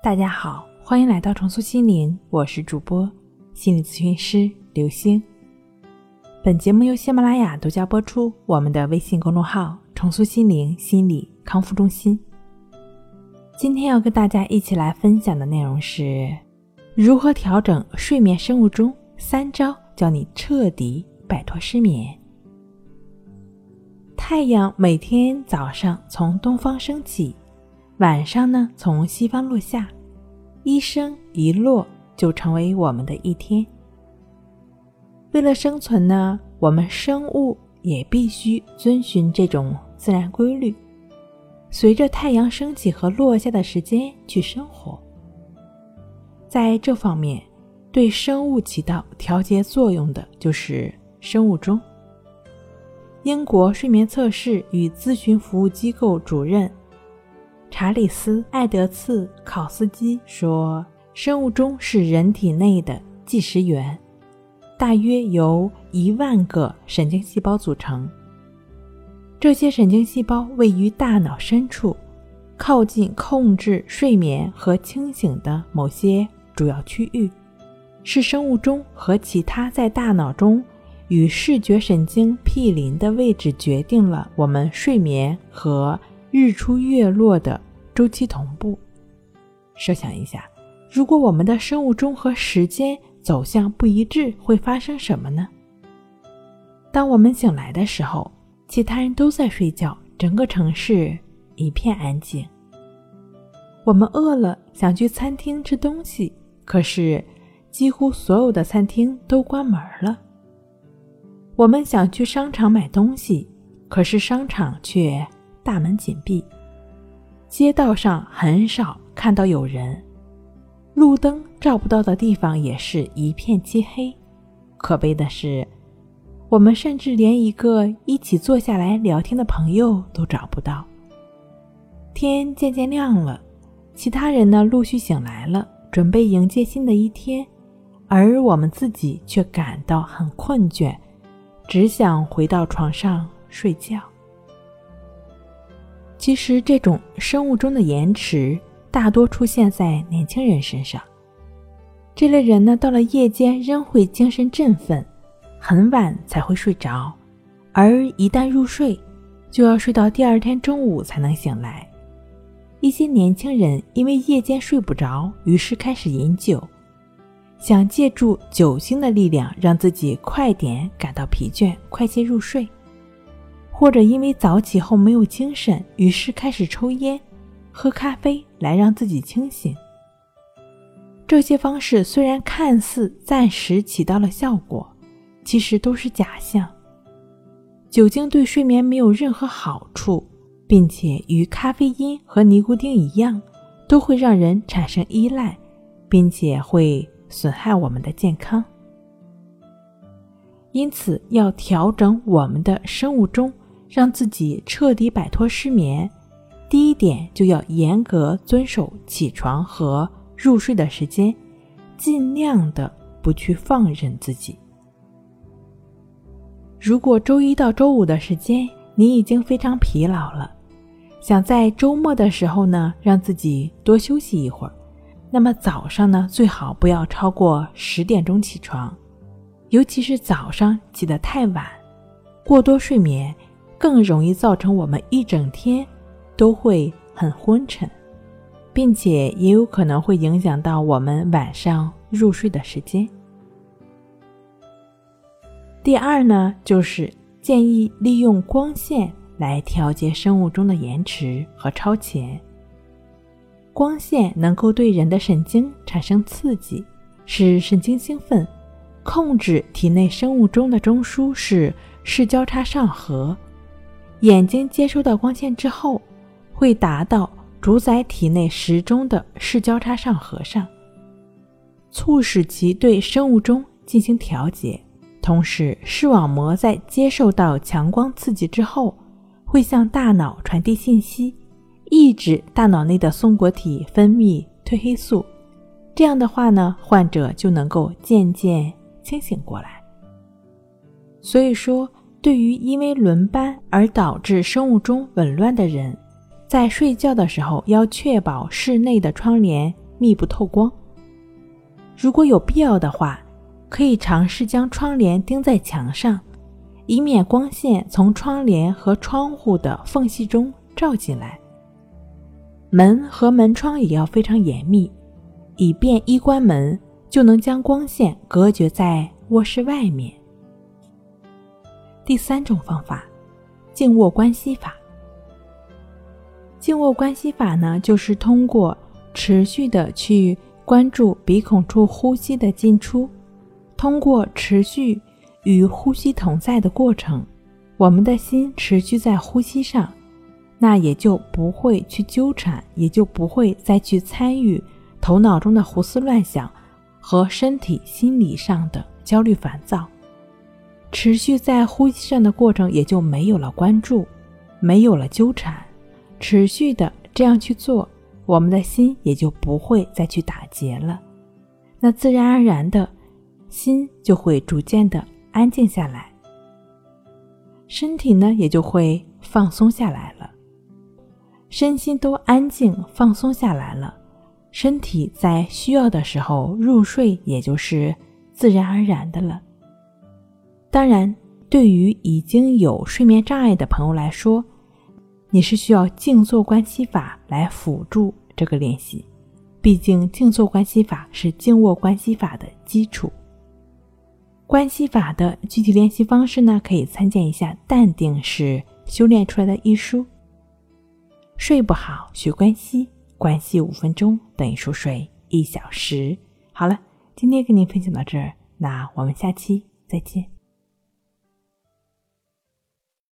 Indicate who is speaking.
Speaker 1: 大家好，欢迎来到重塑心灵，我是主播心理咨询师刘星。本节目由喜马拉雅独家播出。我们的微信公众号“重塑心灵心理康复中心”。今天要跟大家一起来分享的内容是如何调整睡眠生物钟三招，教你彻底摆脱失眠。太阳每天早上从东方升起，晚上呢从西方落下。一升一落就成为我们的一天。为了生存呢，我们生物也必须遵循这种自然规律，随着太阳升起和落下的时间去生活。在这方面，对生物起到调节作用的就是生物钟。英国睡眠测试与咨询服务机构主任。查理斯·艾德茨·考斯基说：“生物钟是人体内的计时员，大约由一万个神经细胞组成。这些神经细胞位于大脑深处，靠近控制睡眠和清醒的某些主要区域，是生物钟和其他在大脑中与视觉神经毗邻的位置决定了我们睡眠和。”日出月落的周期同步。设想一下，如果我们的生物钟和时间走向不一致，会发生什么呢？当我们醒来的时候，其他人都在睡觉，整个城市一片安静。我们饿了，想去餐厅吃东西，可是几乎所有的餐厅都关门了。我们想去商场买东西，可是商场却……大门紧闭，街道上很少看到有人，路灯照不到的地方也是一片漆黑。可悲的是，我们甚至连一个一起坐下来聊天的朋友都找不到。天渐渐亮了，其他人呢陆续醒来了，准备迎接新的一天，而我们自己却感到很困倦，只想回到床上睡觉。其实，这种生物钟的延迟大多出现在年轻人身上。这类人呢，到了夜间仍会精神振奋，很晚才会睡着，而一旦入睡，就要睡到第二天中午才能醒来。一些年轻人因为夜间睡不着，于是开始饮酒，想借助酒精的力量让自己快点感到疲倦，快些入睡。或者因为早起后没有精神，于是开始抽烟、喝咖啡来让自己清醒。这些方式虽然看似暂时起到了效果，其实都是假象。酒精对睡眠没有任何好处，并且与咖啡因和尼古丁一样，都会让人产生依赖，并且会损害我们的健康。因此，要调整我们的生物钟。让自己彻底摆脱失眠，第一点就要严格遵守起床和入睡的时间，尽量的不去放任自己。如果周一到周五的时间你已经非常疲劳了，想在周末的时候呢让自己多休息一会儿，那么早上呢最好不要超过十点钟起床，尤其是早上起得太晚，过多睡眠。更容易造成我们一整天都会很昏沉，并且也有可能会影响到我们晚上入睡的时间。第二呢，就是建议利用光线来调节生物钟的延迟和超前。光线能够对人的神经产生刺激，使神经兴奋。控制体内生物钟的中枢是视交叉上核。眼睛接收到光线之后，会达到主宰体内时钟的视交叉上核上，促使其对生物钟进行调节。同时，视网膜在接受到强光刺激之后，会向大脑传递信息，抑制大脑内的松果体分泌褪黑素。这样的话呢，患者就能够渐渐清醒过来。所以说。对于因为轮班而导致生物钟紊乱的人，在睡觉的时候要确保室内的窗帘密不透光。如果有必要的话，可以尝试将窗帘钉在墙上，以免光线从窗帘和窗户的缝隙中照进来。门和门窗也要非常严密，以便一关门就能将光线隔绝在卧室外面。第三种方法，静卧关系法。静卧关系法呢，就是通过持续的去关注鼻孔处呼吸的进出，通过持续与呼吸同在的过程，我们的心持续在呼吸上，那也就不会去纠缠，也就不会再去参与头脑中的胡思乱想和身体心理上的焦虑烦躁。持续在呼吸上的过程也就没有了关注，没有了纠缠。持续的这样去做，我们的心也就不会再去打结了，那自然而然的，心就会逐渐的安静下来，身体呢也就会放松下来了，身心都安静放松下来了，身体在需要的时候入睡，也就是自然而然的了。当然，对于已经有睡眠障碍的朋友来说，你是需要静坐关系法来辅助这个练习，毕竟静坐关系法是静卧关系法的基础。关系法的具体练习方式呢，可以参见一下《淡定是修炼出来的》一书。睡不好学关系，关系五分钟等于熟睡一小时。好了，今天跟您分享到这儿，那我们下期再见。